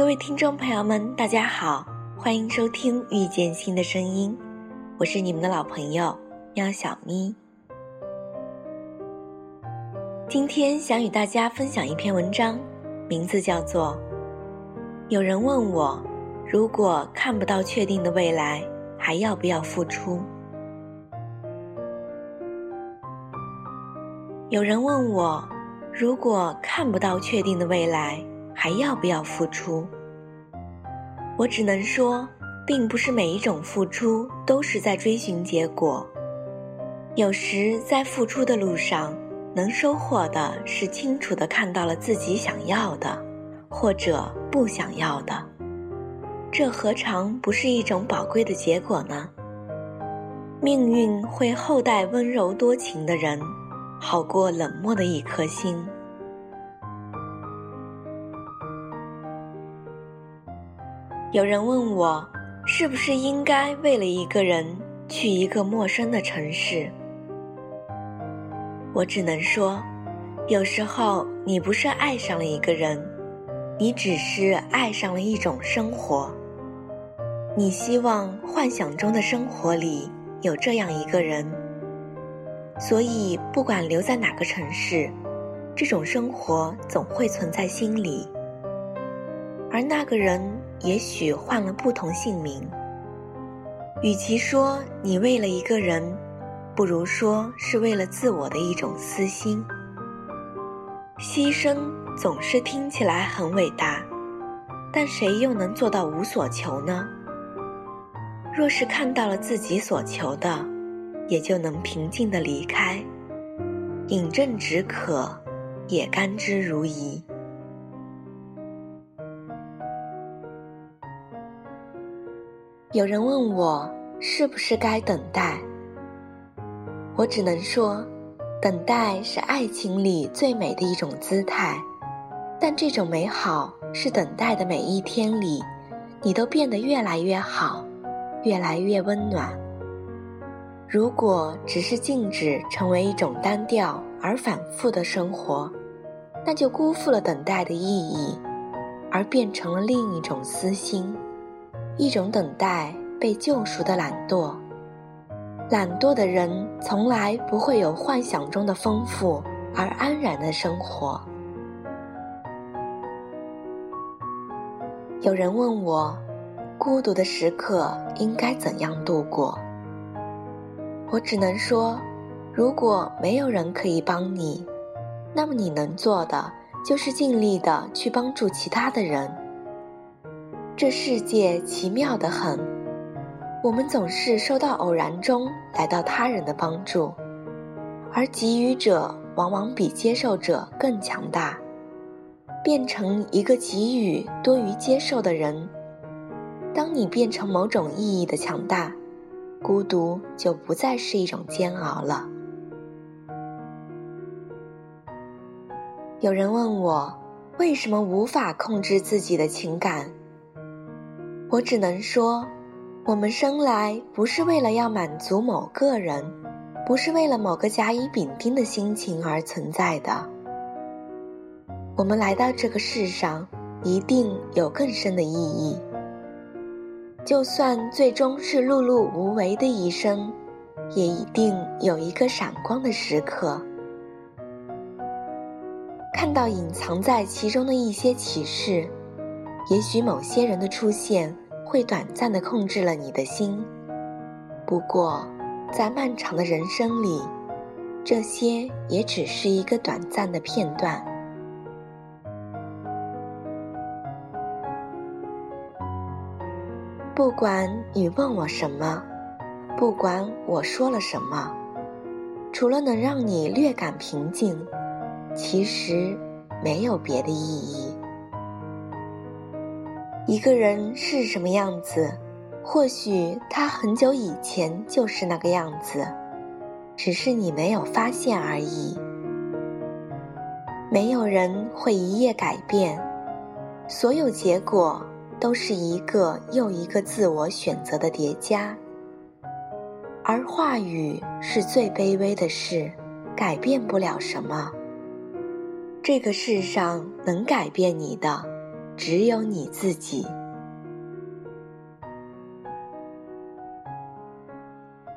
各位听众朋友们，大家好，欢迎收听《遇见新的声音》，我是你们的老朋友喵小咪。今天想与大家分享一篇文章，名字叫做《有人问我，如果看不到确定的未来，还要不要付出》。有人问我，如果看不到确定的未来，还要不要付出？我只能说，并不是每一种付出都是在追寻结果。有时在付出的路上，能收获的是清楚的看到了自己想要的，或者不想要的。这何尝不是一种宝贵的结果呢？命运会厚待温柔多情的人。好过冷漠的一颗心。有人问我，是不是应该为了一个人去一个陌生的城市？我只能说，有时候你不是爱上了一个人，你只是爱上了一种生活。你希望幻想中的生活里有这样一个人。所以，不管留在哪个城市，这种生活总会存在心里。而那个人也许换了不同姓名。与其说你为了一个人，不如说是为了自我的一种私心。牺牲总是听起来很伟大，但谁又能做到无所求呢？若是看到了自己所求的，也就能平静的离开，饮鸩止渴，也甘之如饴。有人问我是不是该等待，我只能说，等待是爱情里最美的一种姿态，但这种美好是等待的每一天里，你都变得越来越好，越来越温暖。如果只是静止成为一种单调而反复的生活，那就辜负了等待的意义，而变成了另一种私心，一种等待被救赎的懒惰。懒惰的人从来不会有幻想中的丰富而安然的生活。有人问我，孤独的时刻应该怎样度过？我只能说，如果没有人可以帮你，那么你能做的就是尽力的去帮助其他的人。这世界奇妙的很，我们总是受到偶然中来到他人的帮助，而给予者往往比接受者更强大。变成一个给予多于接受的人，当你变成某种意义的强大。孤独就不再是一种煎熬了。有人问我为什么无法控制自己的情感，我只能说，我们生来不是为了要满足某个人，不是为了某个甲乙丙丁的心情而存在的。我们来到这个世上，一定有更深的意义。就算最终是碌碌无为的一生，也一定有一个闪光的时刻。看到隐藏在其中的一些启示，也许某些人的出现会短暂的控制了你的心。不过，在漫长的人生里，这些也只是一个短暂的片段。不管你问我什么，不管我说了什么，除了能让你略感平静，其实没有别的意义。一个人是什么样子，或许他很久以前就是那个样子，只是你没有发现而已。没有人会一夜改变，所有结果。都是一个又一个自我选择的叠加，而话语是最卑微的事，改变不了什么。这个世上能改变你的，只有你自己。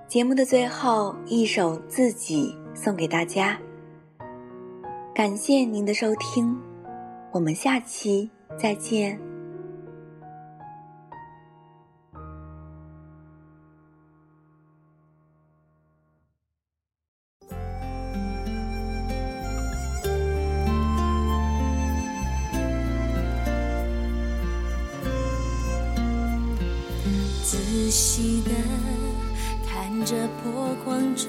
节目的最后一首《自己》送给大家，感谢您的收听，我们下期再见。仔细的。看着波光中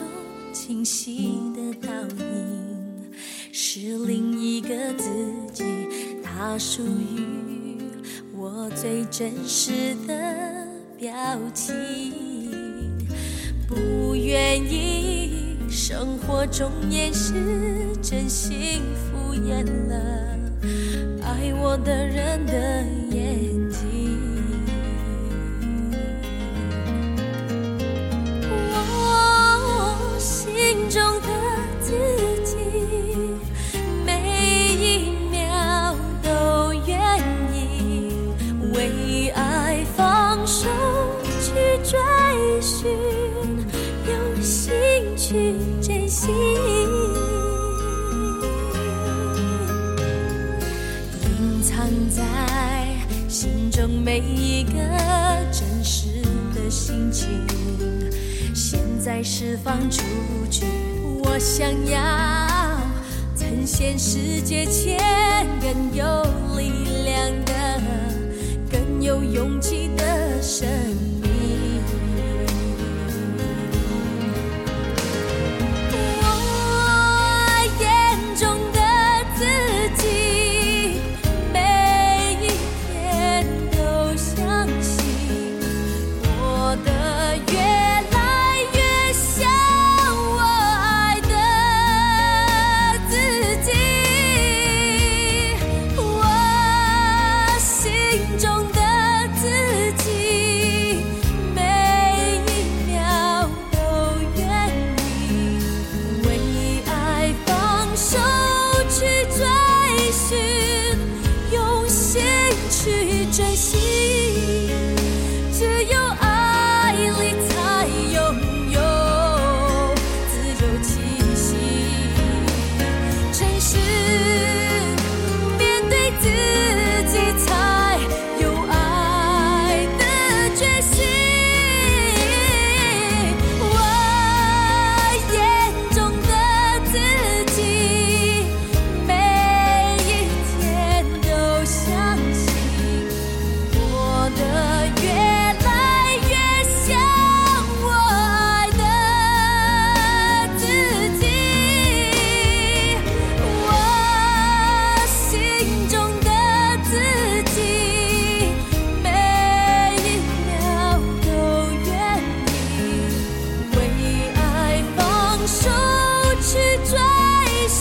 清晰的倒影，是另一个自己，它属于我最真实的表情。不愿意生活中掩饰真心敷衍了爱我的人的每一个真实的心情，现在释放出去。我想要呈现世界前更有力量的、更有勇气的生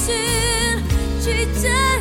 心。去追寻，去追。